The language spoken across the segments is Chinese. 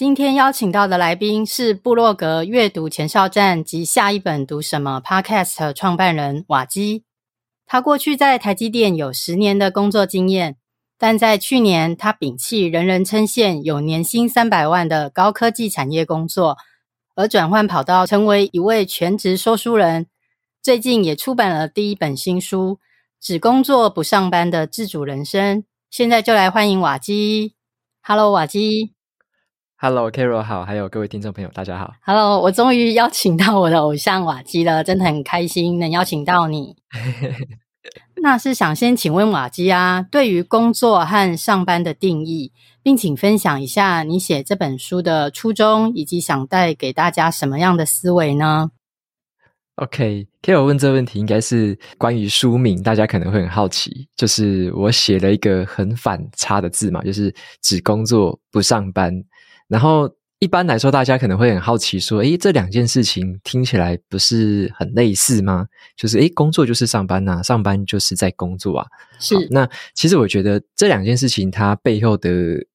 今天邀请到的来宾是部落格阅读前哨站及下一本读什么 Podcast 创办人瓦基。他过去在台积电有十年的工作经验，但在去年他摒弃人人称羡有年薪三百万的高科技产业工作，而转换跑道成为一位全职说书人。最近也出版了第一本新书《只工作不上班的自主人生》。现在就来欢迎瓦基。Hello，瓦基。Hello，Carol 好，还有各位听众朋友，大家好。Hello，我终于邀请到我的偶像瓦基了，真的很开心能邀请到你。那是想先请问瓦基啊，对于工作和上班的定义，并请分享一下你写这本书的初衷，以及想带给大家什么样的思维呢？OK，Carol 问这个问题应该是关于书名，大家可能会很好奇，就是我写了一个很反差的字嘛，就是只工作不上班。然后一般来说，大家可能会很好奇，说：“诶，这两件事情听起来不是很类似吗？就是诶，工作就是上班呐，上班就是在工作啊。”是。那其实我觉得这两件事情它背后的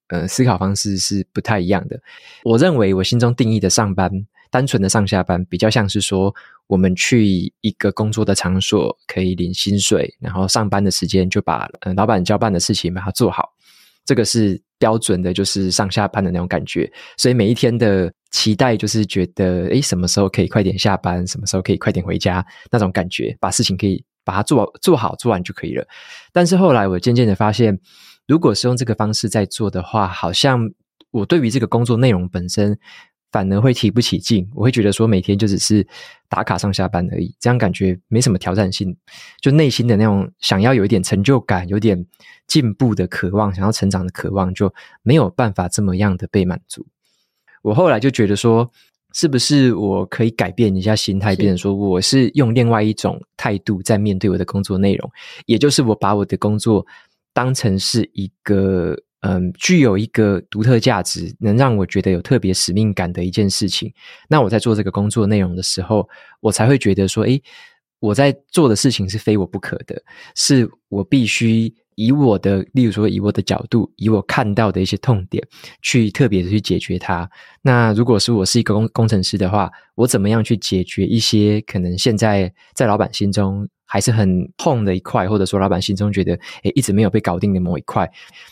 呃思考方式是不太一样的。我认为我心中定义的上班，单纯的上下班，比较像是说我们去一个工作的场所可以领薪水，然后上班的时间就把呃老板交办的事情把它做好。这个是标准的，就是上下班的那种感觉，所以每一天的期待就是觉得，诶，什么时候可以快点下班，什么时候可以快点回家，那种感觉，把事情可以把它做做好做完就可以了。但是后来我渐渐的发现，如果是用这个方式在做的话，好像我对于这个工作内容本身。反而会提不起劲，我会觉得说每天就只是打卡上下班而已，这样感觉没什么挑战性，就内心的那种想要有一点成就感、有点进步的渴望、想要成长的渴望，就没有办法这么样的被满足。我后来就觉得说，是不是我可以改变一下心态，变成说我是用另外一种态度在面对我的工作内容，也就是我把我的工作当成是一个。嗯，具有一个独特价值，能让我觉得有特别使命感的一件事情。那我在做这个工作内容的时候，我才会觉得说，诶，我在做的事情是非我不可的，是我必须以我的，例如说以我的角度，以我看到的一些痛点，去特别的去解决它。那如果是我是一个工工程师的话，我怎么样去解决一些可能现在在老板心中还是很痛的一块，或者说老板心中觉得诶一直没有被搞定的某一块，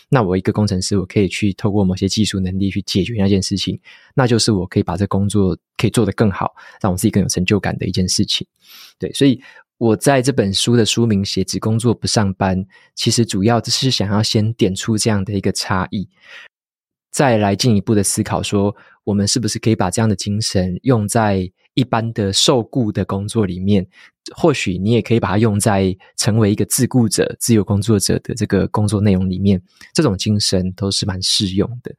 那我一个工程师，我可以去透过某些技术能力去解决那件事情，那就是我可以把这工作可以做得更好，让我自己更有成就感的一件事情。对，所以我在这本书的书名写“只工作不上班”，其实主要就是想要先点出这样的一个差异，再来进一步的思考说，我们是不是可以把这样的精神用在一般的受雇的工作里面？或许你也可以把它用在成为一个自雇者、自由工作者的这个工作内容里面，这种精神都是蛮适用的。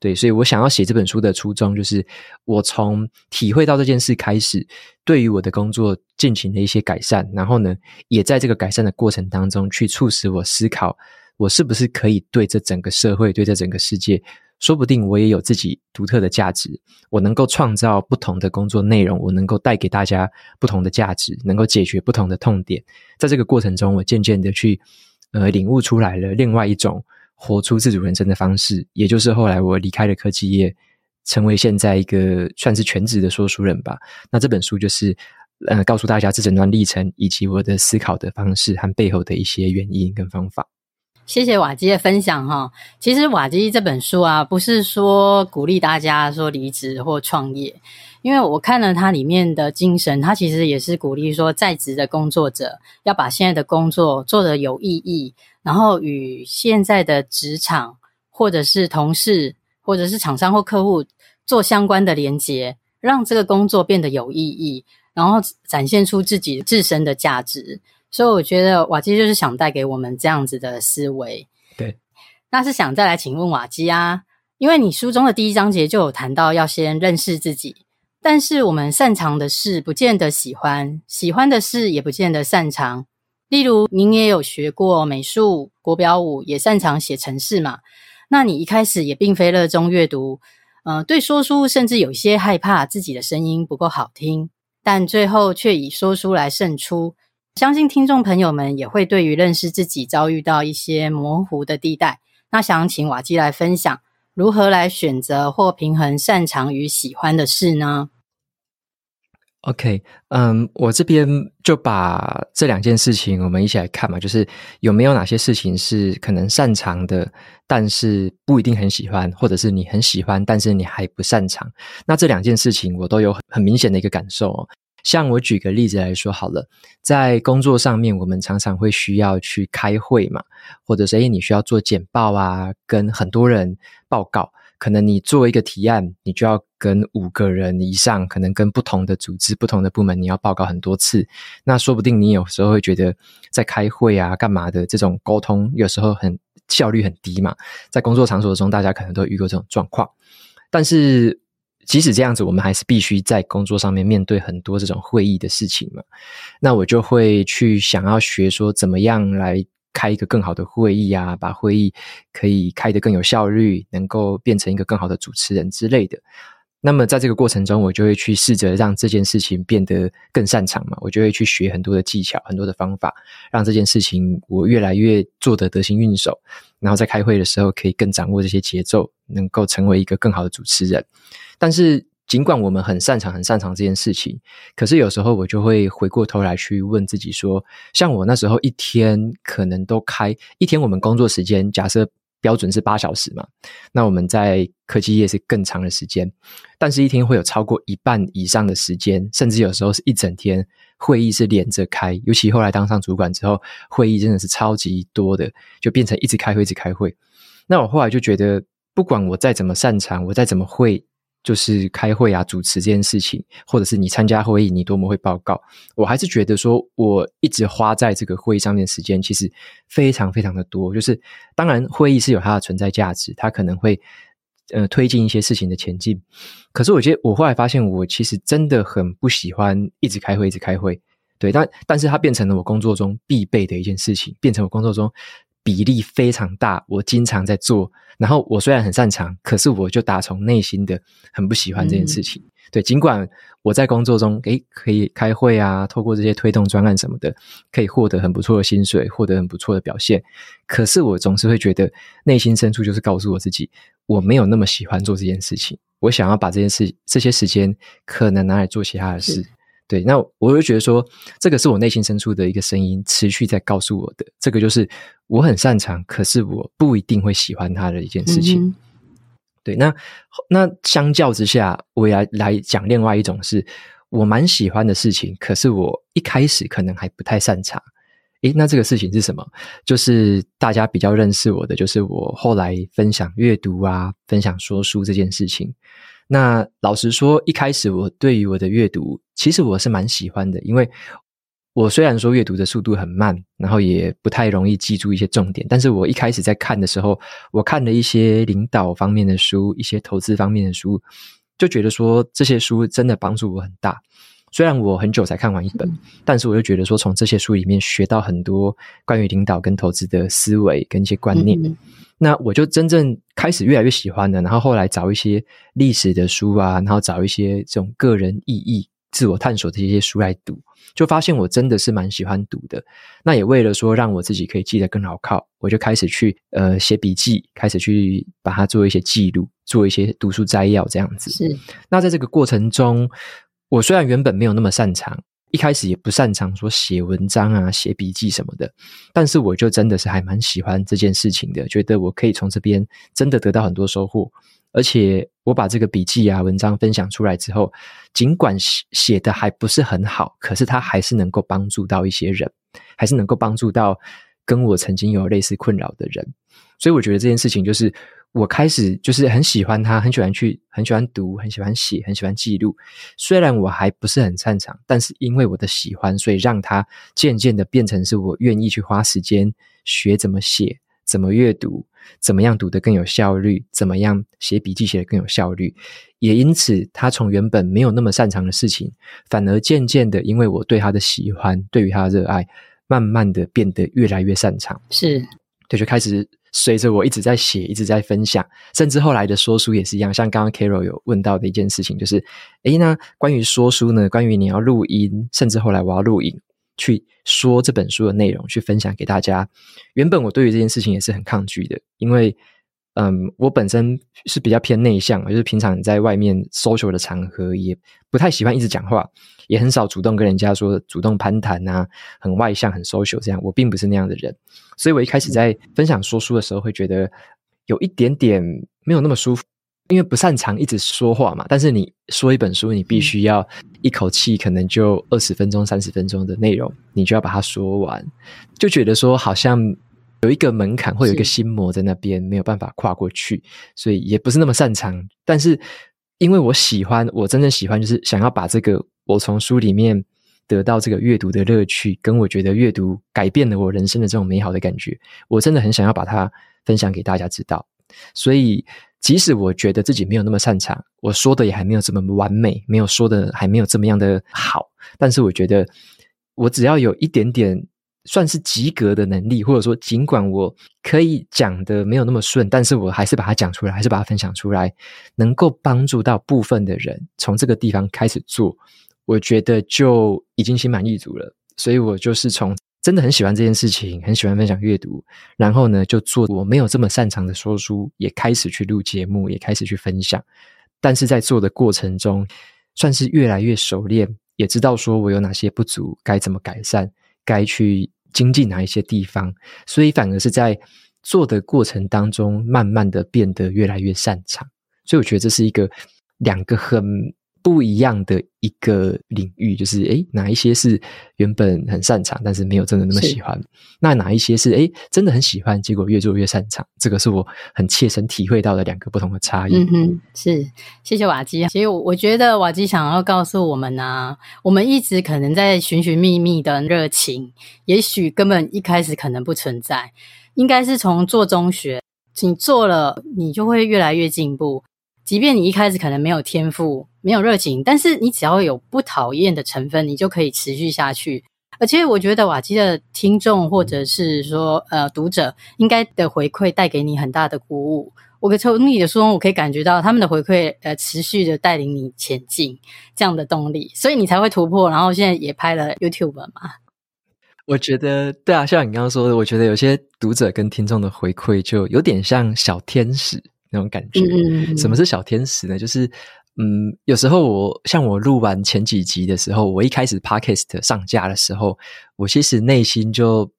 对，所以我想要写这本书的初衷，就是我从体会到这件事开始，对于我的工作进行了一些改善，然后呢，也在这个改善的过程当中，去促使我思考，我是不是可以对这整个社会、对这整个世界。说不定我也有自己独特的价值，我能够创造不同的工作内容，我能够带给大家不同的价值，能够解决不同的痛点。在这个过程中，我渐渐的去呃领悟出来了另外一种活出自主人生的方式，也就是后来我离开了科技业，成为现在一个算是全职的说书人吧。那这本书就是呃告诉大家这整段历程以及我的思考的方式和背后的一些原因跟方法。谢谢瓦基的分享哈。其实瓦基这本书啊，不是说鼓励大家说离职或创业，因为我看了它里面的精神，它其实也是鼓励说在职的工作者要把现在的工作做得有意义，然后与现在的职场或者是同事或者是厂商或客户做相关的连接，让这个工作变得有意义，然后展现出自己自身的价值。所以我觉得瓦基就是想带给我们这样子的思维。对，那是想再来请问瓦基啊，因为你书中的第一章节就有谈到要先认识自己，但是我们擅长的事不见得喜欢，喜欢的事也不见得擅长。例如，您也有学过美术、国标舞，也擅长写程式嘛？那你一开始也并非热衷阅读，呃，对说书甚至有些害怕自己的声音不够好听，但最后却以说书来胜出。相信听众朋友们也会对于认识自己遭遇到一些模糊的地带。那想请瓦基来分享如何来选择或平衡擅长与喜欢的事呢？OK，嗯，我这边就把这两件事情我们一起来看嘛，就是有没有哪些事情是可能擅长的，但是不一定很喜欢，或者是你很喜欢，但是你还不擅长。那这两件事情我都有很很明显的一个感受哦。像我举个例子来说好了，在工作上面，我们常常会需要去开会嘛，或者是诶，你需要做简报啊，跟很多人报告。可能你做一个提案，你就要跟五个人以上，可能跟不同的组织、不同的部门，你要报告很多次。那说不定你有时候会觉得，在开会啊、干嘛的这种沟通，有时候很效率很低嘛。在工作场所中，大家可能都遇过这种状况。但是即使这样子，我们还是必须在工作上面面对很多这种会议的事情嘛。那我就会去想要学说，怎么样来。开一个更好的会议啊，把会议可以开得更有效率，能够变成一个更好的主持人之类的。那么在这个过程中，我就会去试着让这件事情变得更擅长嘛。我就会去学很多的技巧，很多的方法，让这件事情我越来越做得得心应手。然后在开会的时候，可以更掌握这些节奏，能够成为一个更好的主持人。但是，尽管我们很擅长、很擅长这件事情，可是有时候我就会回过头来去问自己说：像我那时候一天可能都开一天，我们工作时间假设标准是八小时嘛，那我们在科技业是更长的时间，但是一天会有超过一半以上的时间，甚至有时候是一整天会议是连着开。尤其后来当上主管之后，会议真的是超级多的，就变成一直开会、一直开会。那我后来就觉得，不管我再怎么擅长，我再怎么会。就是开会啊，主持这件事情，或者是你参加会议，你多么会报告，我还是觉得说，我一直花在这个会议上面的时间，其实非常非常的多。就是当然，会议是有它的存在价值，它可能会呃推进一些事情的前进。可是，我觉得我后来发现，我其实真的很不喜欢一直开会，一直开会。对，但但是它变成了我工作中必备的一件事情，变成我工作中。比例非常大，我经常在做。然后我虽然很擅长，可是我就打从内心的很不喜欢这件事情。嗯、对，尽管我在工作中，诶，可以开会啊，透过这些推动专案什么的，可以获得很不错的薪水，获得很不错的表现。可是我总是会觉得，内心深处就是告诉我自己，我没有那么喜欢做这件事情。我想要把这件事、这些时间，可能拿来做其他的事。对，那我就觉得说，这个是我内心深处的一个声音，持续在告诉我的。这个就是我很擅长，可是我不一定会喜欢它的一件事情。嗯、对，那那相较之下，我也来来讲另外一种是我蛮喜欢的事情，可是我一开始可能还不太擅长。诶，那这个事情是什么？就是大家比较认识我的，就是我后来分享阅读啊，分享说书这件事情。那老实说，一开始我对于我的阅读，其实我是蛮喜欢的，因为我虽然说阅读的速度很慢，然后也不太容易记住一些重点，但是我一开始在看的时候，我看了一些领导方面的书，一些投资方面的书，就觉得说这些书真的帮助我很大。虽然我很久才看完一本，但是我就觉得说，从这些书里面学到很多关于领导跟投资的思维跟一些观念。那我就真正开始越来越喜欢了，然后后来找一些历史的书啊，然后找一些这种个人意义、自我探索的一些书来读，就发现我真的是蛮喜欢读的。那也为了说让我自己可以记得更牢靠，我就开始去呃写笔记，开始去把它做一些记录，做一些读书摘要这样子。是。那在这个过程中，我虽然原本没有那么擅长。一开始也不擅长说写文章啊、写笔记什么的，但是我就真的是还蛮喜欢这件事情的，觉得我可以从这边真的得到很多收获。而且我把这个笔记啊、文章分享出来之后，尽管写写的还不是很好，可是它还是能够帮助到一些人，还是能够帮助到跟我曾经有类似困扰的人。所以我觉得这件事情就是。我开始就是很喜欢他，很喜欢去，很喜欢读，很喜欢写，很喜欢记录。虽然我还不是很擅长，但是因为我的喜欢，所以让他渐渐的变成是我愿意去花时间学怎么写，怎么阅读，怎么样读得更有效率，怎么样写笔记写得更有效率。也因此，他从原本没有那么擅长的事情，反而渐渐的，因为我对他的喜欢，对于他的热爱，慢慢的变得越来越擅长。是，对，就开始。随着我一直在写，一直在分享，甚至后来的说书也是一样。像刚刚 Carol 有问到的一件事情，就是，诶，那关于说书呢？关于你要录音，甚至后来我要录影，去说这本书的内容，去分享给大家。原本我对于这件事情也是很抗拒的，因为，嗯，我本身是比较偏内向，就是平常在外面 social 的场合，也不太喜欢一直讲话。也很少主动跟人家说主动攀谈啊，很外向，很 social 这样。我并不是那样的人，所以我一开始在分享说书的时候，会觉得有一点点没有那么舒服，因为不擅长一直说话嘛。但是你说一本书，你必须要一口气，可能就二十分钟、三十分钟的内容，你就要把它说完，就觉得说好像有一个门槛，会有一个心魔在那边，没有办法跨过去，所以也不是那么擅长。但是因为我喜欢，我真正喜欢，就是想要把这个。我从书里面得到这个阅读的乐趣，跟我觉得阅读改变了我人生的这种美好的感觉，我真的很想要把它分享给大家知道。所以，即使我觉得自己没有那么擅长，我说的也还没有这么完美，没有说的还没有这么样的好，但是我觉得我只要有一点点算是及格的能力，或者说尽管我可以讲的没有那么顺，但是我还是把它讲出来，还是把它分享出来，能够帮助到部分的人，从这个地方开始做。我觉得就已经心满意足了，所以我就是从真的很喜欢这件事情，很喜欢分享阅读，然后呢，就做我没有这么擅长的说书，也开始去录节目，也开始去分享。但是在做的过程中，算是越来越熟练，也知道说我有哪些不足，该怎么改善，该去精进哪一些地方，所以反而是在做的过程当中，慢慢的变得越来越擅长。所以我觉得这是一个两个很。不一样的一个领域，就是诶，哪一些是原本很擅长，但是没有真的那么喜欢？那哪一些是诶，真的很喜欢，结果越做越擅长？这个是我很切身体会到的两个不同的差异。嗯哼，是，谢谢瓦基。其实我我觉得瓦基想要告诉我们呢、啊，我们一直可能在寻寻觅觅的热情，也许根本一开始可能不存在，应该是从做中学，你做了，你就会越来越进步。即便你一开始可能没有天赋，没有热情，但是你只要有不讨厌的成分，你就可以持续下去。而且我觉得瓦基的听众或者是说呃读者应该的回馈带给你很大的鼓舞。我从你的书中，我可以感觉到他们的回馈呃持续的带领你前进这样的动力，所以你才会突破。然后现在也拍了 YouTube 嘛？我觉得对啊，像你刚刚说的，我觉得有些读者跟听众的回馈就有点像小天使。那种感觉，嗯，什么是小天使呢？就是，嗯，有时候我像我录完前几集的时候，我一开始 Podcast 上架的时候，我其实内心就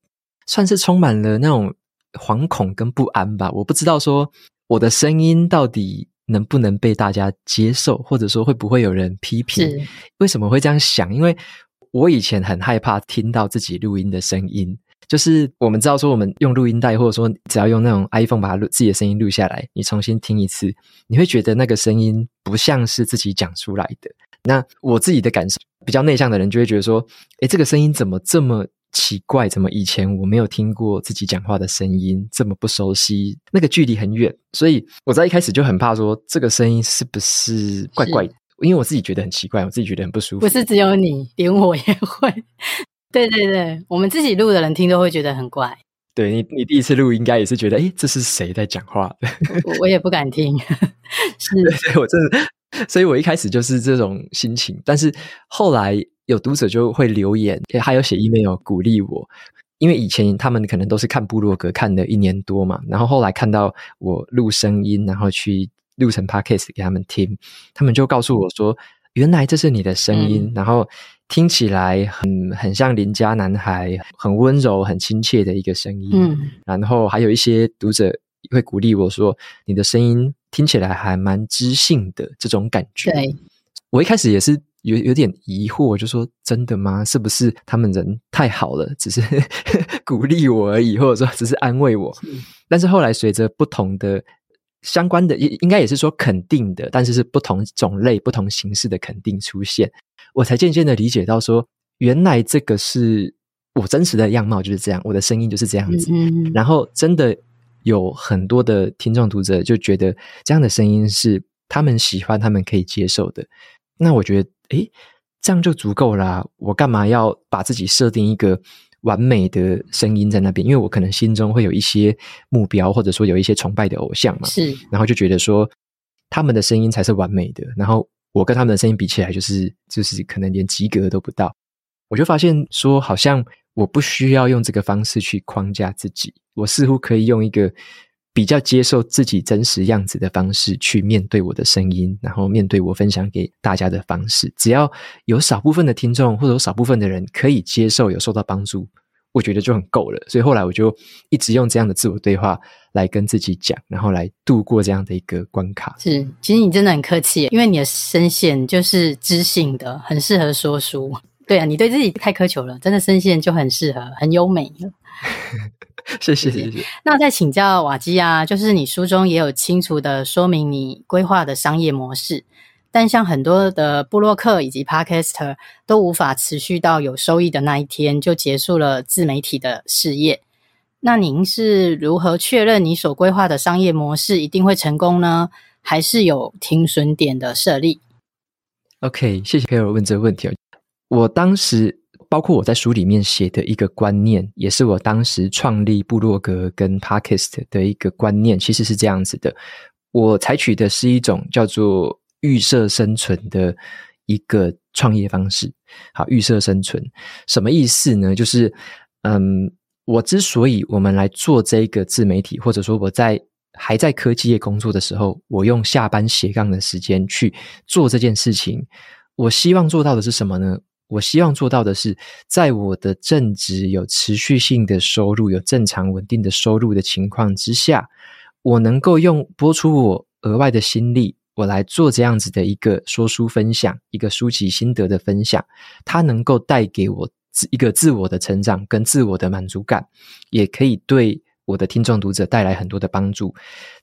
算是充满了那种惶恐跟不安吧。我不知道说我的声音到底能不能被大家接受，或者说会不会有人批评？为什么会这样想？因为我以前很害怕听到自己录音的声音。就是我们知道说，我们用录音带，或者说只要用那种 iPhone 把它录自己的声音录下来，你重新听一次，你会觉得那个声音不像是自己讲出来的。那我自己的感受，比较内向的人就会觉得说，诶，这个声音怎么这么奇怪？怎么以前我没有听过自己讲话的声音，这么不熟悉？那个距离很远，所以我在一开始就很怕说，这个声音是不是怪怪的？因为我自己觉得很奇怪，我自己觉得很不舒服。不是只有你，连我也会。对对对，我们自己录的人听都会觉得很怪。对你，你第一次录应该也是觉得，诶，这是谁在讲话？我，我也不敢听。是，对，我真的，所以我一开始就是这种心情。但是后来有读者就会留言，还有写 email 鼓励我，因为以前他们可能都是看部落格看了一年多嘛，然后后来看到我录声音，然后去录成 podcast 给他们听，他们就告诉我说，原来这是你的声音，嗯、然后。听起来很很像邻家男孩，很温柔、很亲切的一个声音。嗯，然后还有一些读者会鼓励我说：“你的声音听起来还蛮知性的，这种感觉。”对，我一开始也是有有点疑惑，就说：“真的吗？是不是他们人太好了，只是 鼓励我而已，或者说只是安慰我？”嗯，但是后来随着不同的相关的，应应该也是说肯定的，但是是不同种类、不同形式的肯定出现。我才渐渐的理解到说，说原来这个是我真实的样貌就是这样，我的声音就是这样子。嗯嗯。然后真的有很多的听众读者就觉得这样的声音是他们喜欢、他们可以接受的。那我觉得，诶，这样就足够啦啊。我干嘛要把自己设定一个完美的声音在那边？因为我可能心中会有一些目标，或者说有一些崇拜的偶像嘛。是，然后就觉得说他们的声音才是完美的，然后我跟他们的声音比起来，就是就是可能连及格都不到。我就发现说，好像我不需要用这个方式去框架自己，我似乎可以用一个比较接受自己真实样子的方式去面对我的声音，然后面对我分享给大家的方式。只要有少部分的听众或者少部分的人可以接受，有受到帮助，我觉得就很够了。所以后来我就一直用这样的自我对话来跟自己讲，然后来度过这样的一个关卡。是，其实你真的很客气，因为你的声线就是知性的，很适合说书。对啊，你对自己太苛求了，真的声线就很适合，很优美。谢谢谢谢。那再请教瓦基啊，就是你书中也有清楚的说明你规划的商业模式，但像很多的布洛克以及 Podcaster 都无法持续到有收益的那一天，就结束了自媒体的事业。那您是如何确认你所规划的商业模式一定会成功呢？还是有停损点的设立？OK，谢谢 Carol 问这个问题。我当时，包括我在书里面写的一个观念，也是我当时创立部落格跟 Podcast 的一个观念，其实是这样子的。我采取的是一种叫做预设生存的一个创业方式。好，预设生存什么意思呢？就是，嗯，我之所以我们来做这个自媒体，或者说我在还在科技业工作的时候，我用下班斜杠的时间去做这件事情，我希望做到的是什么呢？我希望做到的是，在我的正职有持续性的收入、有正常稳定的收入的情况之下，我能够用播出我额外的心力，我来做这样子的一个说书分享、一个书籍心得的分享，它能够带给我一个自我的成长跟自我的满足感，也可以对我的听众读者带来很多的帮助。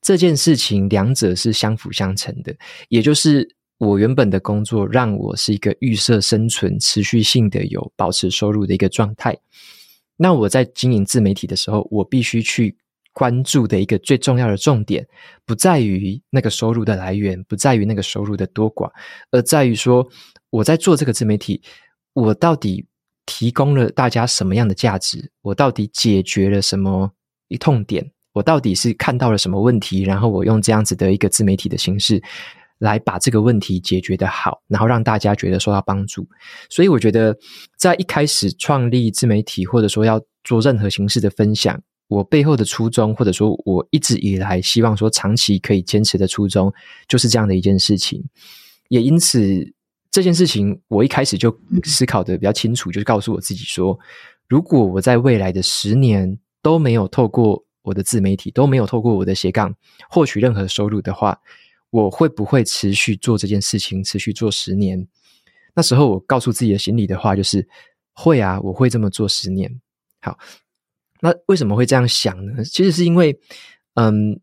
这件事情两者是相辅相成的，也就是。我原本的工作让我是一个预设生存、持续性的有保持收入的一个状态。那我在经营自媒体的时候，我必须去关注的一个最重要的重点，不在于那个收入的来源，不在于那个收入的多寡，而在于说我在做这个自媒体，我到底提供了大家什么样的价值？我到底解决了什么一痛点？我到底是看到了什么问题？然后我用这样子的一个自媒体的形式。来把这个问题解决得好，然后让大家觉得受到帮助。所以我觉得，在一开始创立自媒体，或者说要做任何形式的分享，我背后的初衷，或者说我一直以来希望说长期可以坚持的初衷，就是这样的一件事情。也因此，这件事情我一开始就思考得比较清楚，就是告诉我自己说，如果我在未来的十年都没有透过我的自媒体，都没有透过我的斜杠获取任何收入的话，我会不会持续做这件事情，持续做十年？那时候我告诉自己的心里的话就是会啊，我会这么做十年。好，那为什么会这样想呢？其实是因为，嗯，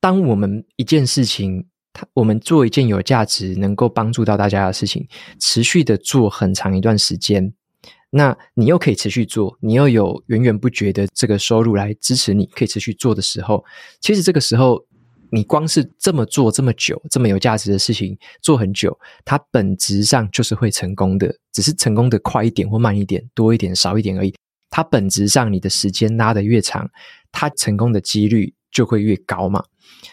当我们一件事情，它我们做一件有价值、能够帮助到大家的事情，持续的做很长一段时间，那你又可以持续做，你又有源源不绝的这个收入来支持你，可以持续做的时候，其实这个时候。你光是这么做这么久，这么有价值的事情做很久，它本质上就是会成功的，只是成功的快一点或慢一点，多一点少一点而已。它本质上，你的时间拉得越长，它成功的几率就会越高嘛。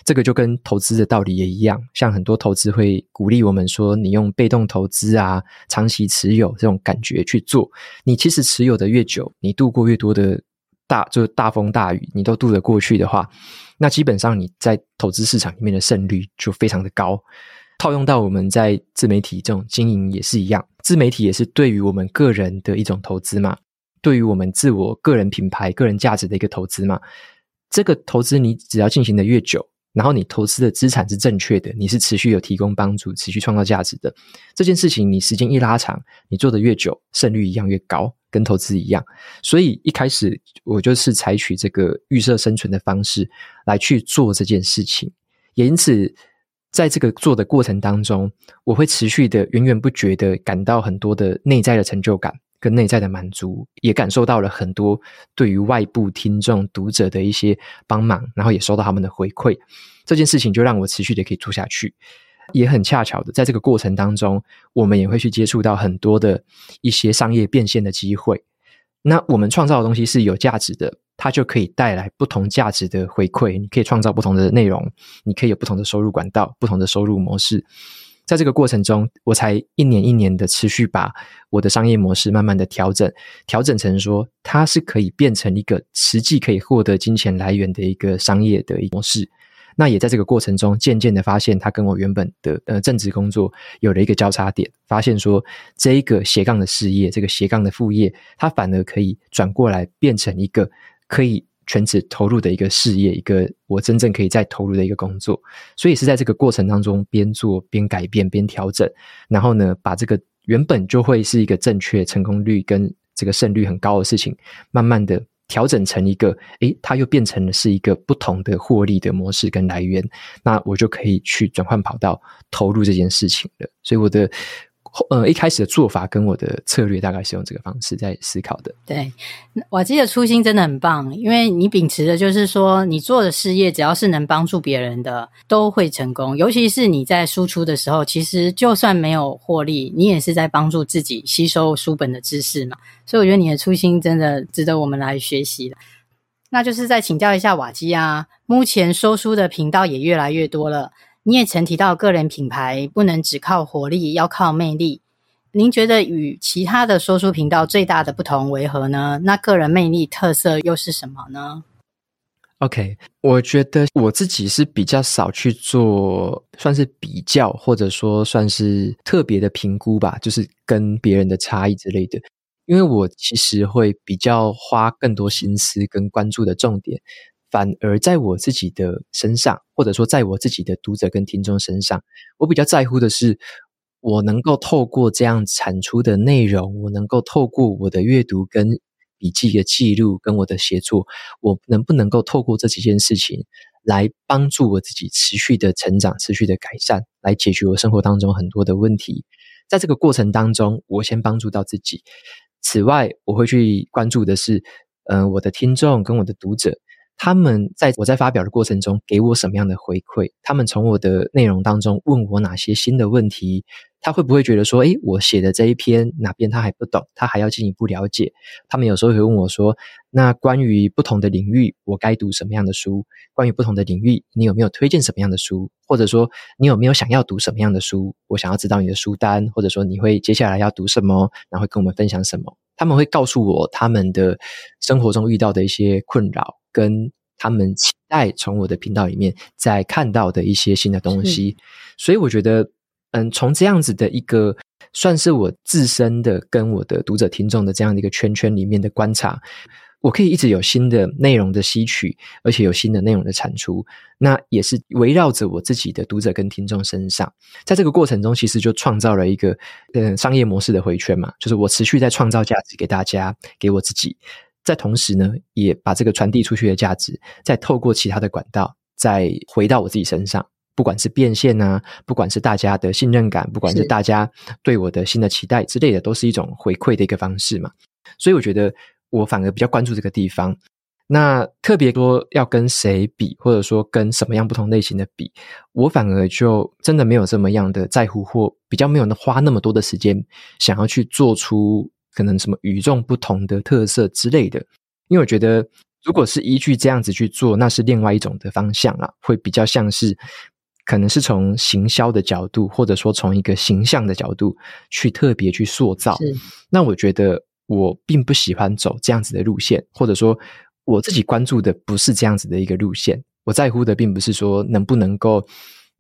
这个就跟投资的道理也一样，像很多投资会鼓励我们说，你用被动投资啊，长期持有这种感觉去做，你其实持有的越久，你度过越多的。大就是大风大雨，你都渡得过去的话，那基本上你在投资市场里面的胜率就非常的高。套用到我们在自媒体这种经营也是一样，自媒体也是对于我们个人的一种投资嘛，对于我们自我个人品牌、个人价值的一个投资嘛。这个投资你只要进行的越久，然后你投资的资产是正确的，你是持续有提供帮助、持续创造价值的这件事情，你时间一拉长，你做的越久，胜率一样越高。跟投资一样，所以一开始我就是采取这个预设生存的方式来去做这件事情，也因此在这个做的过程当中，我会持续的源源不绝的感到很多的内在的成就感，跟内在的满足，也感受到了很多对于外部听众、读者的一些帮忙，然后也收到他们的回馈。这件事情就让我持续的可以做下去。也很恰巧的，在这个过程当中，我们也会去接触到很多的一些商业变现的机会。那我们创造的东西是有价值的，它就可以带来不同价值的回馈。你可以创造不同的内容，你可以有不同的收入管道、不同的收入模式。在这个过程中，我才一年一年的持续把我的商业模式慢慢的调整，调整成说它是可以变成一个实际可以获得金钱来源的一个商业的一模式。那也在这个过程中，渐渐的发现，它跟我原本的呃正职工作有了一个交叉点，发现说这一个斜杠的事业，这个斜杠的副业，它反而可以转过来变成一个可以全职投入的一个事业，一个我真正可以再投入的一个工作。所以是在这个过程当中，边做边改变，边调整，然后呢，把这个原本就会是一个正确成功率跟这个胜率很高的事情，慢慢的。调整成一个，诶，它又变成了是一个不同的获利的模式跟来源，那我就可以去转换跑道，投入这件事情了。所以我的。呃，一开始的做法跟我的策略大概是用这个方式在思考的。对，我记得初心真的很棒，因为你秉持的就是说，你做的事业只要是能帮助别人的，都会成功。尤其是你在输出的时候，其实就算没有获利，你也是在帮助自己吸收书本的知识嘛。所以我觉得你的初心真的值得我们来学习的。那就是再请教一下瓦基啊，目前说书的频道也越来越多了。你也曾提到，个人品牌不能只靠活力，要靠魅力。您觉得与其他的说书频道最大的不同为何呢？那个人魅力特色又是什么呢？OK，我觉得我自己是比较少去做，算是比较，或者说算是特别的评估吧，就是跟别人的差异之类的。因为我其实会比较花更多心思跟关注的重点。反而在我自己的身上，或者说在我自己的读者跟听众身上，我比较在乎的是，我能够透过这样产出的内容，我能够透过我的阅读跟笔记的记录跟我的写作，我能不能够透过这几件事情来帮助我自己持续的成长、持续的改善，来解决我生活当中很多的问题。在这个过程当中，我先帮助到自己。此外，我会去关注的是，嗯、我的听众跟我的读者。他们在我在发表的过程中给我什么样的回馈？他们从我的内容当中问我哪些新的问题？他会不会觉得说，诶，我写的这一篇哪边他还不懂，他还要进一步了解？他们有时候会问我说，那关于不同的领域，我该读什么样的书？关于不同的领域，你有没有推荐什么样的书？或者说，你有没有想要读什么样的书？我想要知道你的书单，或者说你会接下来要读什么，然后会跟我们分享什么？他们会告诉我他们的生活中遇到的一些困扰。跟他们期待从我的频道里面再看到的一些新的东西，所以我觉得，嗯，从这样子的一个算是我自身的跟我的读者听众的这样的一个圈圈里面的观察，我可以一直有新的内容的吸取，而且有新的内容的产出，那也是围绕着我自己的读者跟听众身上，在这个过程中，其实就创造了一个嗯商业模式的回圈嘛，就是我持续在创造价值给大家，给我自己。在同时呢，也把这个传递出去的价值，再透过其他的管道，再回到我自己身上。不管是变现啊，不管是大家的信任感，不管是大家对我的新的期待之类的，都是一种回馈的一个方式嘛。所以我觉得我反而比较关注这个地方。那特别说要跟谁比，或者说跟什么样不同类型的比，我反而就真的没有这么样的在乎，或比较没有花那么多的时间想要去做出。可能什么与众不同的特色之类的，因为我觉得，如果是依据这样子去做，那是另外一种的方向啦，会比较像是，可能是从行销的角度，或者说从一个形象的角度去特别去塑造。那我觉得我并不喜欢走这样子的路线，或者说我自己关注的不是这样子的一个路线。我在乎的并不是说能不能够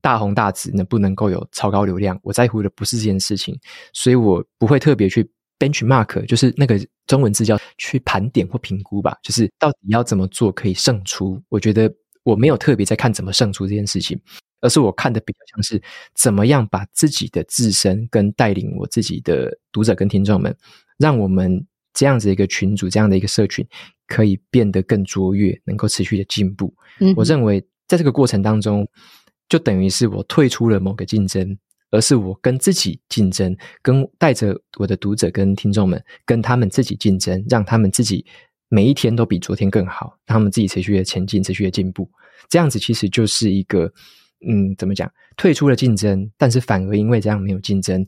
大红大紫，能不能够有超高流量，我在乎的不是这件事情，所以我不会特别去。Benchmark 就是那个中文字叫去盘点或评估吧，就是到底要怎么做可以胜出。我觉得我没有特别在看怎么胜出这件事情，而是我看的比较像是怎么样把自己的自身跟带领我自己的读者跟听众们，让我们这样子一个群组，这样的一个社群可以变得更卓越，能够持续的进步。嗯，我认为在这个过程当中，就等于是我退出了某个竞争。而是我跟自己竞争，跟带着我的读者跟听众们跟他们自己竞争，让他们自己每一天都比昨天更好，让他们自己持续的前进，持续的进步。这样子其实就是一个，嗯，怎么讲？退出了竞争，但是反而因为这样没有竞争，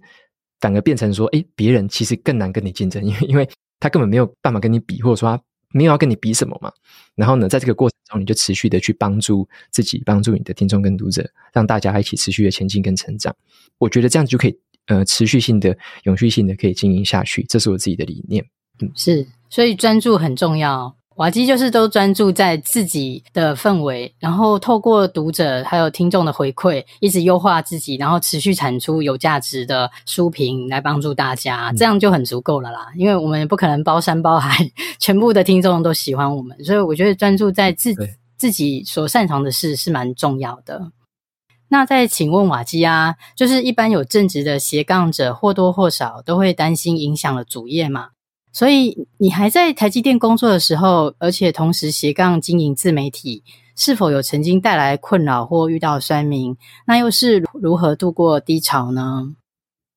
反而变成说，诶，别人其实更难跟你竞争，因为因为他根本没有办法跟你比，或者说他没有要跟你比什么嘛。然后呢，在这个过程然后，你就持续的去帮助自己，帮助你的听众跟读者，让大家一起持续的前进跟成长。我觉得这样子就可以，呃，持续性的、永续性的可以经营下去。这是我自己的理念。嗯，是，所以专注很重要。瓦基就是都专注在自己的氛围，然后透过读者还有听众的回馈，一直优化自己，然后持续产出有价值的书评来帮助大家，这样就很足够了啦。因为我们也不可能包山包海，全部的听众都喜欢我们，所以我觉得专注在自自己所擅长的事是蛮重要的。那再请问瓦基啊，就是一般有正职的斜杠者，或多或少都会担心影响了主业嘛？所以你还在台积电工作的时候，而且同时斜杠经营自媒体，是否有曾经带来困扰或遇到酸民？那又是如何度过低潮呢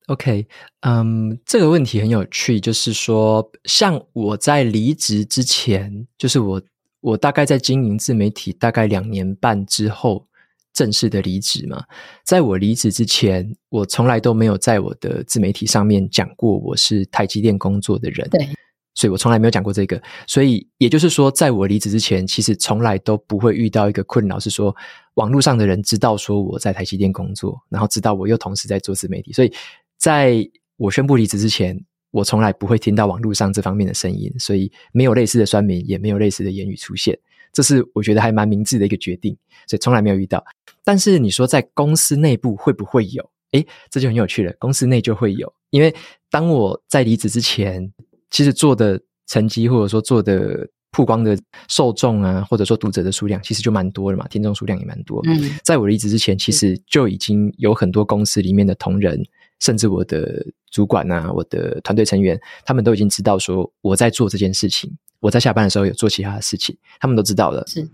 ？OK，嗯，这个问题很有趣，就是说，像我在离职之前，就是我我大概在经营自媒体大概两年半之后。正式的离职嘛，在我离职之前，我从来都没有在我的自媒体上面讲过我是台积电工作的人。对，所以我从来没有讲过这个。所以也就是说，在我离职之前，其实从来都不会遇到一个困扰，是说网络上的人知道说我在台积电工作，然后知道我又同时在做自媒体。所以在我宣布离职之前，我从来不会听到网络上这方面的声音，所以没有类似的酸民，也没有类似的言语出现。这是我觉得还蛮明智的一个决定，所以从来没有遇到。但是你说在公司内部会不会有？诶，这就很有趣了。公司内就会有，因为当我在离职之前，其实做的成绩或者说做的曝光的受众啊，或者说读者的数量，其实就蛮多了嘛，听众数量也蛮多。嗯，在我离职之前，其实就已经有很多公司里面的同仁，甚至我的主管啊，我的团队成员，他们都已经知道说我在做这件事情。我在下班的时候有做其他的事情，他们都知道了。是，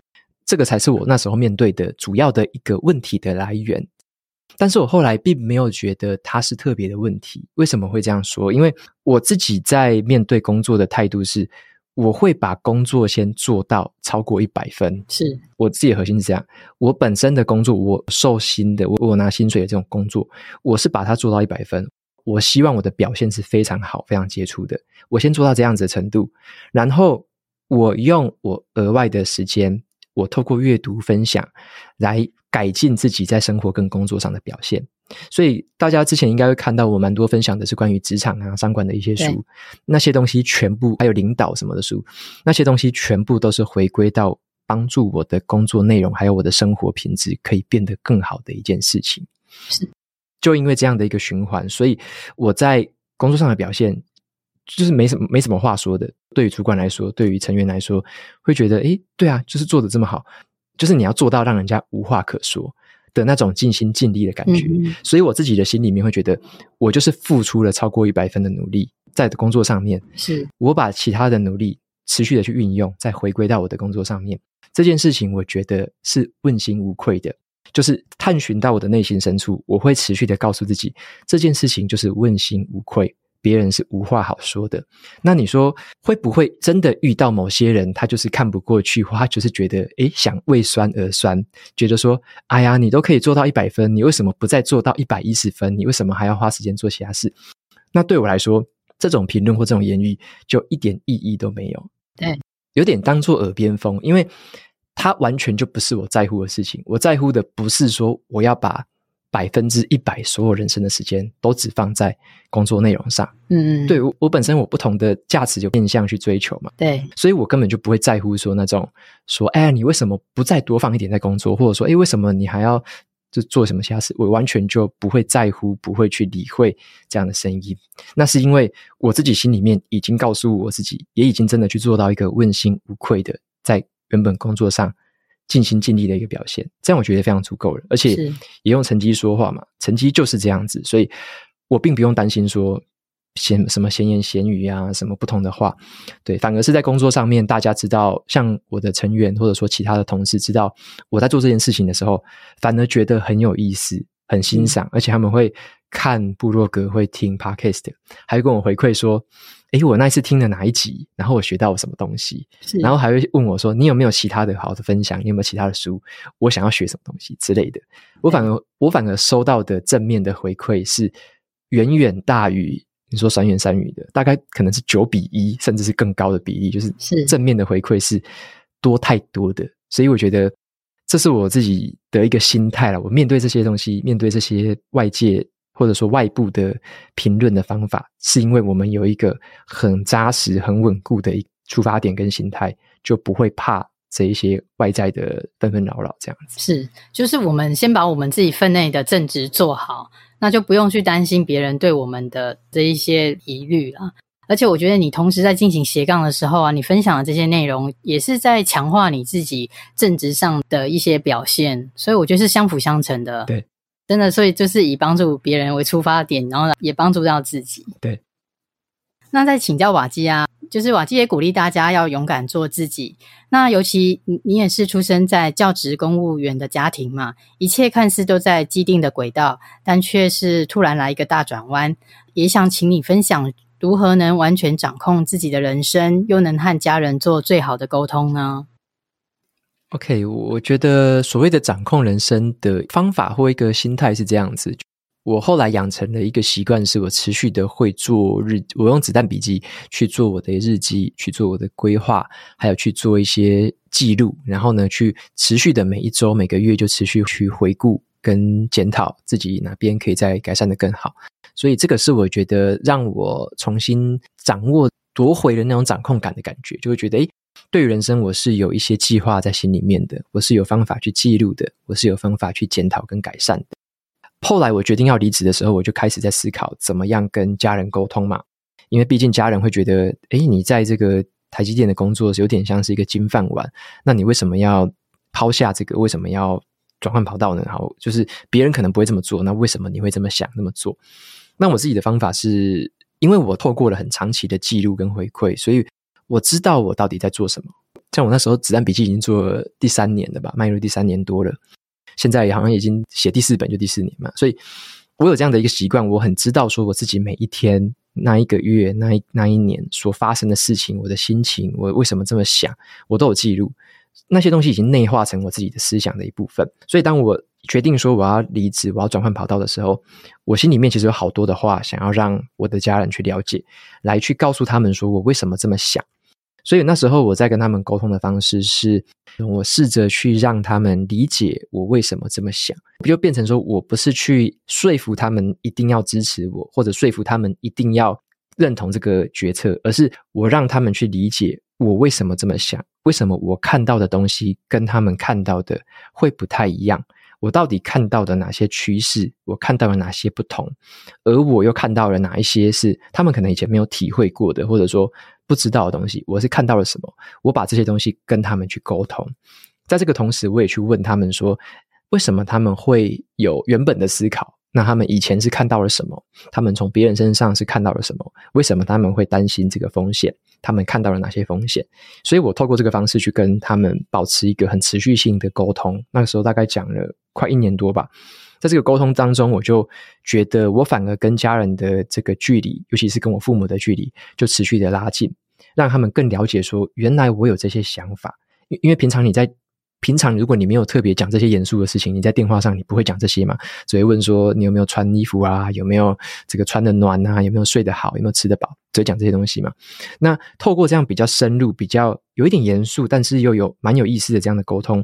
这个才是我那时候面对的主要的一个问题的来源。但是我后来并没有觉得它是特别的问题。为什么会这样说？因为我自己在面对工作的态度是，我会把工作先做到超过一百分。是，我自己的核心是这样。我本身的工作，我受薪的，我我拿薪水的这种工作，我是把它做到一百分。我希望我的表现是非常好、非常杰出的。我先做到这样子的程度，然后我用我额外的时间，我透过阅读分享来改进自己在生活跟工作上的表现。所以大家之前应该会看到我蛮多分享的是关于职场啊、商管的一些书，那些东西全部还有领导什么的书，那些东西全部都是回归到帮助我的工作内容还有我的生活品质可以变得更好的一件事情。是。就因为这样的一个循环，所以我在工作上的表现就是没什么没什么话说的。对于主管来说，对于成员来说，会觉得诶，对啊，就是做的这么好，就是你要做到让人家无话可说的那种尽心尽力的感觉。嗯。所以我自己的心里面会觉得，我就是付出了超过一百分的努力在工作上面，是我把其他的努力持续的去运用，再回归到我的工作上面。这件事情，我觉得是问心无愧的。就是探寻到我的内心深处，我会持续的告诉自己，这件事情就是问心无愧，别人是无话好说的。那你说会不会真的遇到某些人，他就是看不过去，或他就是觉得，诶，想为酸而酸，觉得说，哎呀，你都可以做到一百分，你为什么不再做到一百一十分？你为什么还要花时间做其他事？那对我来说，这种评论或这种言语就一点意义都没有。对，有点当做耳边风，因为。它完全就不是我在乎的事情。我在乎的不是说我要把百分之一百所有人生的时间都只放在工作内容上。嗯嗯，对，我我本身我不同的价值就面向去追求嘛。对，所以我根本就不会在乎说那种说，哎呀，你为什么不再多放一点在工作，或者说，哎，为什么你还要就做什么其他事？我完全就不会在乎，不会去理会这样的声音。那是因为我自己心里面已经告诉我自己，也已经真的去做到一个问心无愧的在。原本工作上尽心尽力的一个表现，这样我觉得非常足够了，而且也用成绩说话嘛，成绩就是这样子，所以我并不用担心说闲什么闲言闲语啊，什么不同的话，对，反而是在工作上面，大家知道，像我的成员或者说其他的同事知道我在做这件事情的时候，反而觉得很有意思，很欣赏，而且他们会看部落格，会听 Podcast，还会跟我回馈说：“诶，我那一次听了哪一集？然后我学到了什么东西？是然后还会问我说：‘你有没有其他的好的分享？你有没有其他的书？我想要学什么东西之类的？’我反而、嗯、我反而收到的正面的回馈是远远大于你说三言三语的，大概可能是九比一，甚至是更高的比例，就是正面的回馈是多太多的。所以我觉得这是我自己的一个心态了。我面对这些东西，面对这些外界。或者说外部的评论的方法，是因为我们有一个很扎实、很稳固的一出发点跟心态，就不会怕这一些外在的纷纷扰扰这样子。是，就是我们先把我们自己分内的正职做好，那就不用去担心别人对我们的这一些疑虑了。而且我觉得你同时在进行斜杠的时候啊，你分享的这些内容也是在强化你自己正职上的一些表现，所以我觉得是相辅相成的。对。真的，所以就是以帮助别人为出发点，然后也帮助到自己。对。那再请教瓦基啊，就是瓦基也鼓励大家要勇敢做自己。那尤其你你也是出生在教职公务员的家庭嘛，一切看似都在既定的轨道，但却是突然来一个大转弯。也想请你分享如何能完全掌控自己的人生，又能和家人做最好的沟通呢？OK，我觉得所谓的掌控人生的方法或一个心态是这样子。我后来养成了一个习惯，是我持续的会做日，我用子弹笔记去做我的日记，去做我的规划，还有去做一些记录。然后呢，去持续的每一周、每个月就持续去回顾跟检讨自己哪边可以再改善的更好。所以这个是我觉得让我重新掌握、夺回了那种掌控感的感觉，就会觉得诶。对于人生，我是有一些计划在心里面的，我是有方法去记录的，我是有方法去检讨跟改善的。后来我决定要离职的时候，我就开始在思考怎么样跟家人沟通嘛，因为毕竟家人会觉得，诶，你在这个台积电的工作是有点像是一个金饭碗，那你为什么要抛下这个？为什么要转换跑道呢？然后，就是别人可能不会这么做，那为什么你会这么想那么做？那我自己的方法是，因为我透过了很长期的记录跟回馈，所以。我知道我到底在做什么。像我那时候子弹笔记已经做了第三年了吧，迈入第三年多了。现在也好像已经写第四本，就第四年嘛。所以我有这样的一个习惯，我很知道说我自己每一天、那一个月、那一那一年所发生的事情，我的心情，我为什么这么想，我都有记录。那些东西已经内化成我自己的思想的一部分。所以当我决定说我要离职，我要转换跑道的时候，我心里面其实有好多的话想要让我的家人去了解，来去告诉他们说我为什么这么想。所以那时候我在跟他们沟通的方式是，我试着去让他们理解我为什么这么想，就变成说我不是去说服他们一定要支持我，或者说服他们一定要认同这个决策，而是我让他们去理解我为什么这么想，为什么我看到的东西跟他们看到的会不太一样。我到底看到的哪些趋势？我看到了哪些不同？而我又看到了哪一些是他们可能以前没有体会过的，或者说不知道的东西？我是看到了什么？我把这些东西跟他们去沟通，在这个同时，我也去问他们说，为什么他们会有原本的思考？那他们以前是看到了什么？他们从别人身上是看到了什么？为什么他们会担心这个风险？他们看到了哪些风险？所以我透过这个方式去跟他们保持一个很持续性的沟通。那个时候大概讲了快一年多吧，在这个沟通当中，我就觉得我反而跟家人的这个距离，尤其是跟我父母的距离，就持续的拉近，让他们更了解说，原来我有这些想法。因因为平常你在。平常如果你没有特别讲这些严肃的事情，你在电话上你不会讲这些嘛？只会问说你有没有穿衣服啊，有没有这个穿得暖啊，有没有睡得好，有没有吃得饱，只会讲这些东西嘛。那透过这样比较深入、比较有一点严肃，但是又有蛮有意思的这样的沟通，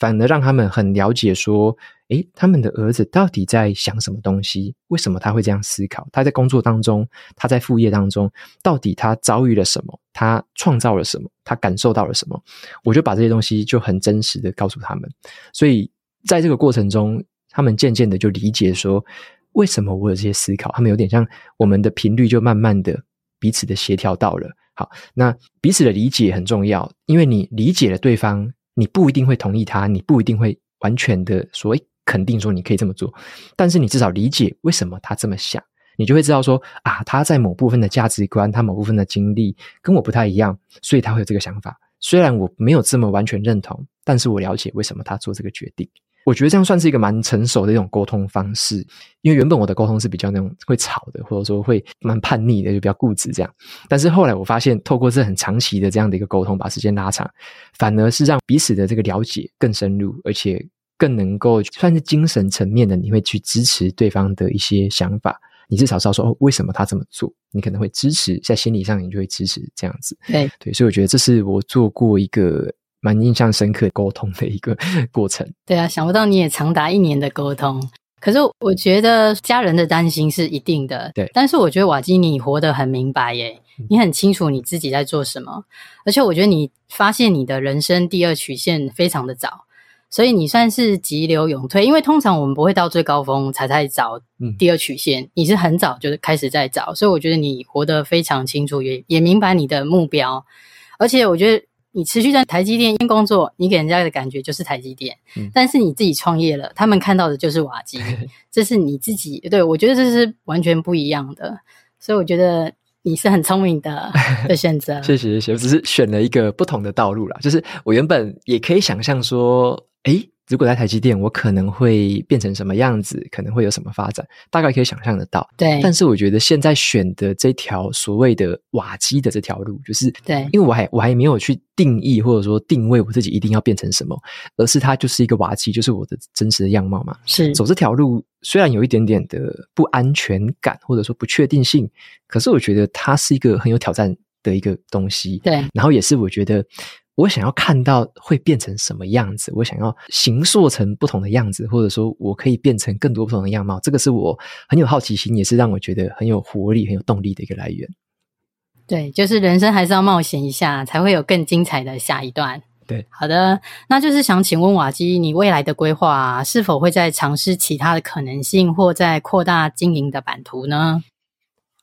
反而让他们很了解说。诶，他们的儿子到底在想什么东西？为什么他会这样思考？他在工作当中，他在副业当中，到底他遭遇了什么？他创造了什么？他感受到了什么？我就把这些东西就很真实的告诉他们。所以在这个过程中，他们渐渐的就理解说，为什么我有这些思考？他们有点像我们的频率就慢慢的彼此的协调到了。好，那彼此的理解很重要，因为你理解了对方，你不一定会同意他，你不一定会完全的说。肯定说你可以这么做，但是你至少理解为什么他这么想，你就会知道说啊，他在某部分的价值观，他某部分的经历跟我不太一样，所以他会有这个想法。虽然我没有这么完全认同，但是我了解为什么他做这个决定。我觉得这样算是一个蛮成熟的一种沟通方式，因为原本我的沟通是比较那种会吵的，或者说会蛮叛逆的，就比较固执这样。但是后来我发现，透过这很长期的这样的一个沟通，把时间拉长，反而是让彼此的这个了解更深入，而且更能够算是精神层面的，你会去支持对方的一些想法。你至少知道说哦，为什么他这么做？你可能会支持，在心理上你就会支持这样子。对对，所以我觉得这是我做过一个。蛮印象深刻沟通的一个 过程。对啊，想不到你也长达一年的沟通。可是我觉得家人的担心是一定的。对，但是我觉得瓦基你活得很明白耶，你很清楚你自己在做什么，而且我觉得你发现你的人生第二曲线非常的早，所以你算是急流勇退。因为通常我们不会到最高峰才在找第二曲线，嗯，你是很早就开始在找，所以我觉得你活得非常清楚，也也明白你的目标，而且我觉得。你持续在台积电工作，你给人家的感觉就是台积电，嗯，但是你自己创业了，他们看到的就是瓦基，这是你自己，对，我觉得这是完全不一样的，所以我觉得你是很聪明的 的选择。谢谢谢谢，我只是选了一个不同的道路啦，就是我原本也可以想象说，诶如果在台积电，我可能会变成什么样子？可能会有什么发展？大概可以想象得到。对，但是我觉得现在选的这条所谓的瓦基的这条路，就是对，因为我还我还没有去定义或者说定位我自己一定要变成什么，而是它就是一个瓦基，就是我的真实的样貌嘛。是走这条路，虽然有一点点的不安全感或者说不确定性，可是我觉得它是一个很有挑战的一个东西。对，然后也是我觉得。我想要看到会变成什么样子，我想要形塑成不同的样子，或者说我可以变成更多不同的样貌，这个是我很有好奇心，也是让我觉得很有活力、很有动力的一个来源。对，就是人生还是要冒险一下，才会有更精彩的下一段。对，好的，那就是想请问瓦基，你未来的规划啊，是否会在尝试其他的可能性，或在扩大经营的版图呢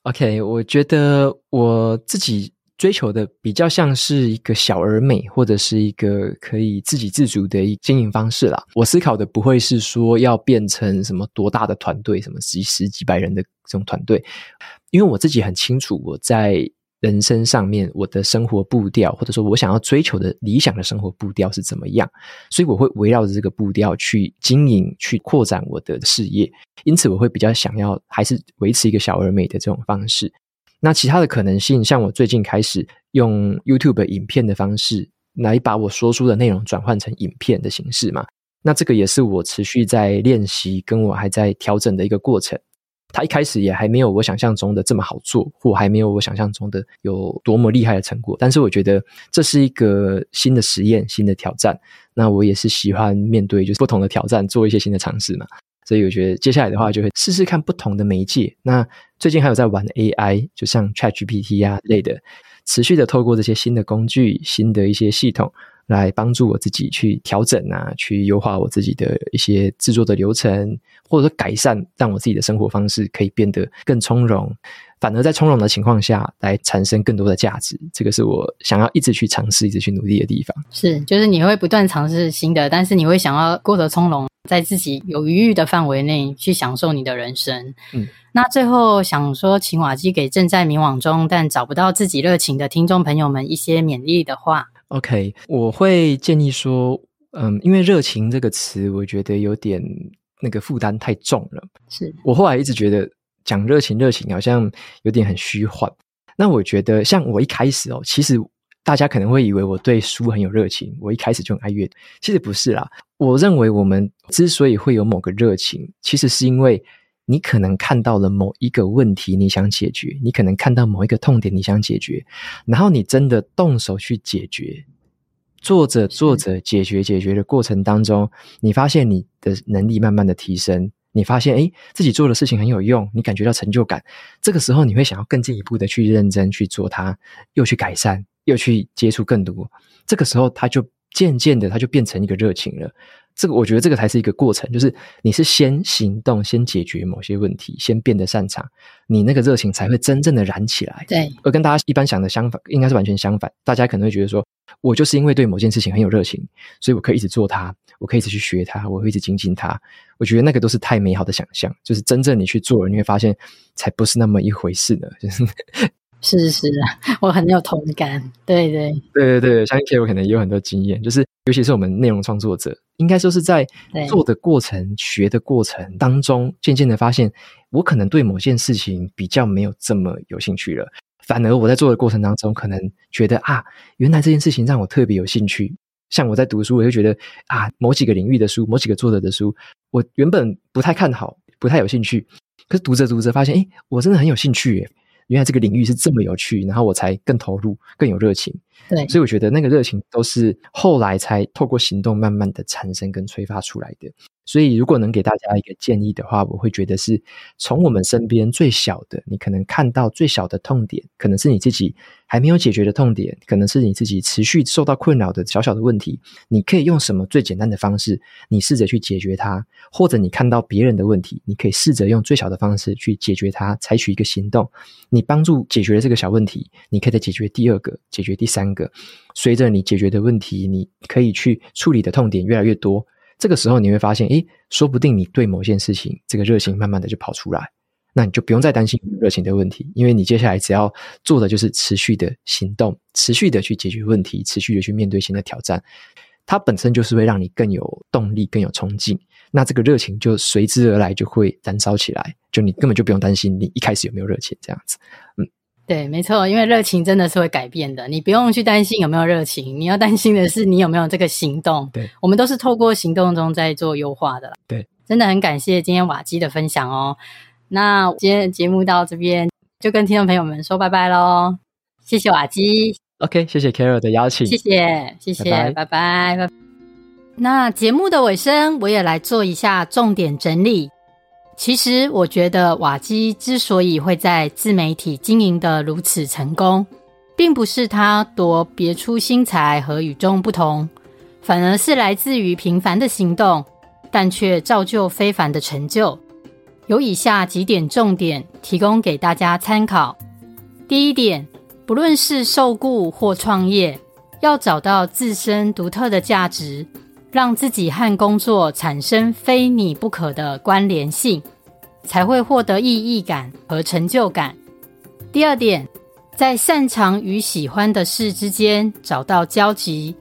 ？OK，我觉得我自己。追求的比较像是一个小而美，或者是一个可以自给自足的一经营方式啦。我思考的不会是说要变成什么多大的团队，什么几十几百人的这种团队，因为我自己很清楚我在人生上面我的生活步调，或者说我想要追求的理想的生活步调是怎么样，所以我会围绕着这个步调去经营、去扩展我的事业。因此，我会比较想要还是维持一个小而美的这种方式。那其他的可能性，像我最近开始用 YouTube 影片的方式来把我说出的内容转换成影片的形式嘛。那这个也是我持续在练习，跟我还在调整的一个过程。它一开始也还没有我想象中的这么好做，或还没有我想象中的有多么厉害的成果。但是我觉得这是一个新的实验，新的挑战。那我也是喜欢面对就是不同的挑战，做一些新的尝试嘛。所以我觉得接下来的话，就会试试看不同的媒介。那最近还有在玩 AI，就像 ChatGPT 啊类的，持续的透过这些新的工具、新的一些系统，来帮助我自己去调整啊，去优化我自己的一些制作的流程，或者说改善，让我自己的生活方式可以变得更从容。反而在从容的情况下来产生更多的价值，这个是我想要一直去尝试、一直去努力的地方。是，就是你会不断尝试新的，但是你会想要过得从容，在自己有余裕的范围内去享受你的人生。嗯，那最后想说，请瓦基给正在迷惘中但找不到自己热情的听众朋友们一些勉励的话。OK，我会建议说，嗯，因为热情这个词，我觉得有点那个负担太重了。是我后来一直觉得。讲热情，热情好像有点很虚幻。那我觉得，像我一开始哦，其实大家可能会以为我对书很有热情，我一开始就很爱阅读。其实不是啦。我认为我们之所以会有某个热情，其实是因为你可能看到了某一个问题，你想解决；你可能看到某一个痛点，你想解决。然后你真的动手去解决，做着做着解决解决的过程当中，你发现你的能力慢慢的提升。你发现，诶，自己做的事情很有用，你感觉到成就感。这个时候，你会想要更进一步的去认真去做它，又去改善，又去接触更多。这个时候，他就渐渐的，他就变成一个热情了。这个，我觉得这个才是一个过程，就是你是先行动，先解决某些问题，先变得擅长，你那个热情才会真正的燃起来。对，而跟大家一般想的相反，应该是完全相反。大家可能会觉得说，我就是因为对某件事情很有热情，所以我可以一直做它。我可以一直去学它，我会一直精进它。我觉得那个都是太美好的想象，就是真正你去做了，你会发现才不是那么一回事呢。就是是是啊，我很有同感。对对对对对，相信 K 我可能也有很多经验，就是尤其是我们内容创作者，应该说是在做的过程、学的过程当中，渐渐的发现，我可能对某件事情比较没有这么有兴趣了。反而我在做的过程当中，可能觉得啊，原来这件事情让我特别有兴趣。像我在读书，我就觉得啊，某几个领域的书，某几个作者的书，我原本不太看好，不太有兴趣，可是读着读着发现，诶，我真的很有兴趣耶。原来这个领域是这么有趣，然后我才更投入，更有热情。对，所以我觉得那个热情都是后来才透过行动慢慢的产生跟催发出来的。所以，如果能给大家一个建议的话，我会觉得是从我们身边最小的，你可能看到最小的痛点，可能是你自己还没有解决的痛点，可能是你自己持续受到困扰的小小的问题，你可以用什么最简单的方式，你试着去解决它，或者你看到别人的问题，你可以试着用最小的方式去解决它，采取一个行动，你你帮助解决了这个小问题，你可以再解决第二个，解决第三个，随着你解决的问题，你可以去处理的痛点越来越多。这个时候你会发现，诶，说不定你对某件事情这个热情慢慢的就跑出来，那你就不用再担心热情的问题，因为你接下来只要做的就是持续的行动，持续的去解决问题，持续的去面对新的挑战，它本身就是会让你更有动力、更有冲劲，那这个热情就随之而来，就会燃烧起来，就你根本就不用担心你一开始有没有热情这样子，嗯。对，没错，因为热情真的是会改变的，你不用去担心有没有热情，你要担心的是你有没有这个行动。对，我们都是透过行动中在做优化的。对，真的很感谢今天瓦基的分享哦。那今天的节目到这边就跟听众朋友们说拜拜喽，谢谢瓦基。OK，谢谢 Carol 的邀请，谢谢，谢谢，拜拜，拜拜。拜拜。那节目的尾声，我也来做一下重点整理。其实我觉得瓦基之所以会在自媒体经营得如此成功，并不是他多别出心裁和与众不同，反而是来自于平凡的行动，但却造就非凡的成就。有以下几点重点提供给大家参考。第一点，不论是受雇或创业，要找到自身独特的价值。让自己和工作产生非你不可的关联性，才会获得意义感和成就感。第二点，在擅长与喜欢的事之间找到交集，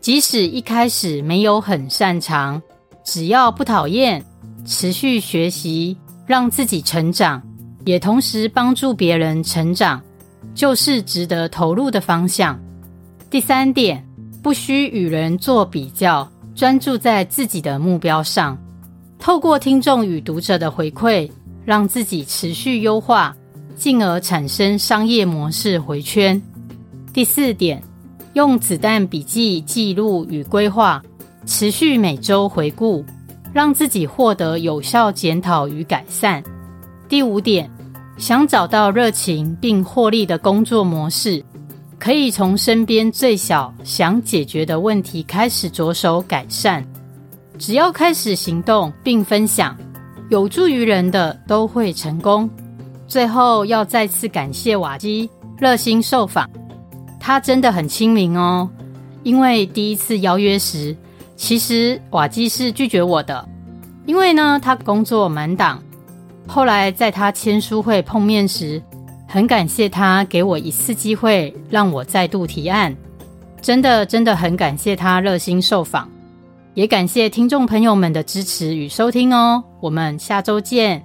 即使一开始没有很擅长，只要不讨厌，持续学习，让自己成长，也同时帮助别人成长，就是值得投入的方向。第三点，不需与人做比较。专注在自己的目标上，透过听众与读者的回馈，让自己持续优化，进而产生商业模式回圈。第四点，用子弹笔记记录与规划，持续每周回顾，让自己获得有效检讨与改善。第五点，想找到热情并获利的工作模式。可以从身边最小想解决的问题开始着手改善，只要开始行动并分享，有助于人的都会成功。最后要再次感谢瓦基热心受访，他真的很亲民哦。因为第一次邀约时，其实瓦基是拒绝我的，因为呢他工作满档。后来在他签书会碰面时，很感谢他给我一次机会，让我再度提案。真的，真的很感谢他热心受访，也感谢听众朋友们的支持与收听哦。我们下周见。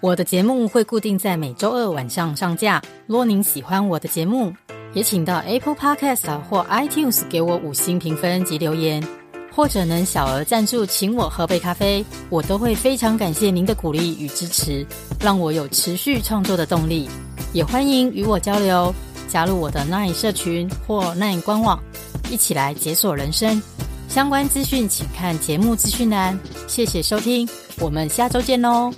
我的节目会固定在每周二晚上上架。若您喜欢我的节目，也请到 Apple Podcast 或 iTunes 给我五星评分及留言。或者能小额赞助，请我喝杯咖啡，我都会非常感谢您的鼓励与支持，让我有持续创作的动力。也欢迎与我交流，加入我的 Nine 社群或 Nine 官网，一起来解锁人生。相关资讯请看节目资讯栏。谢谢收听，我们下周见喽。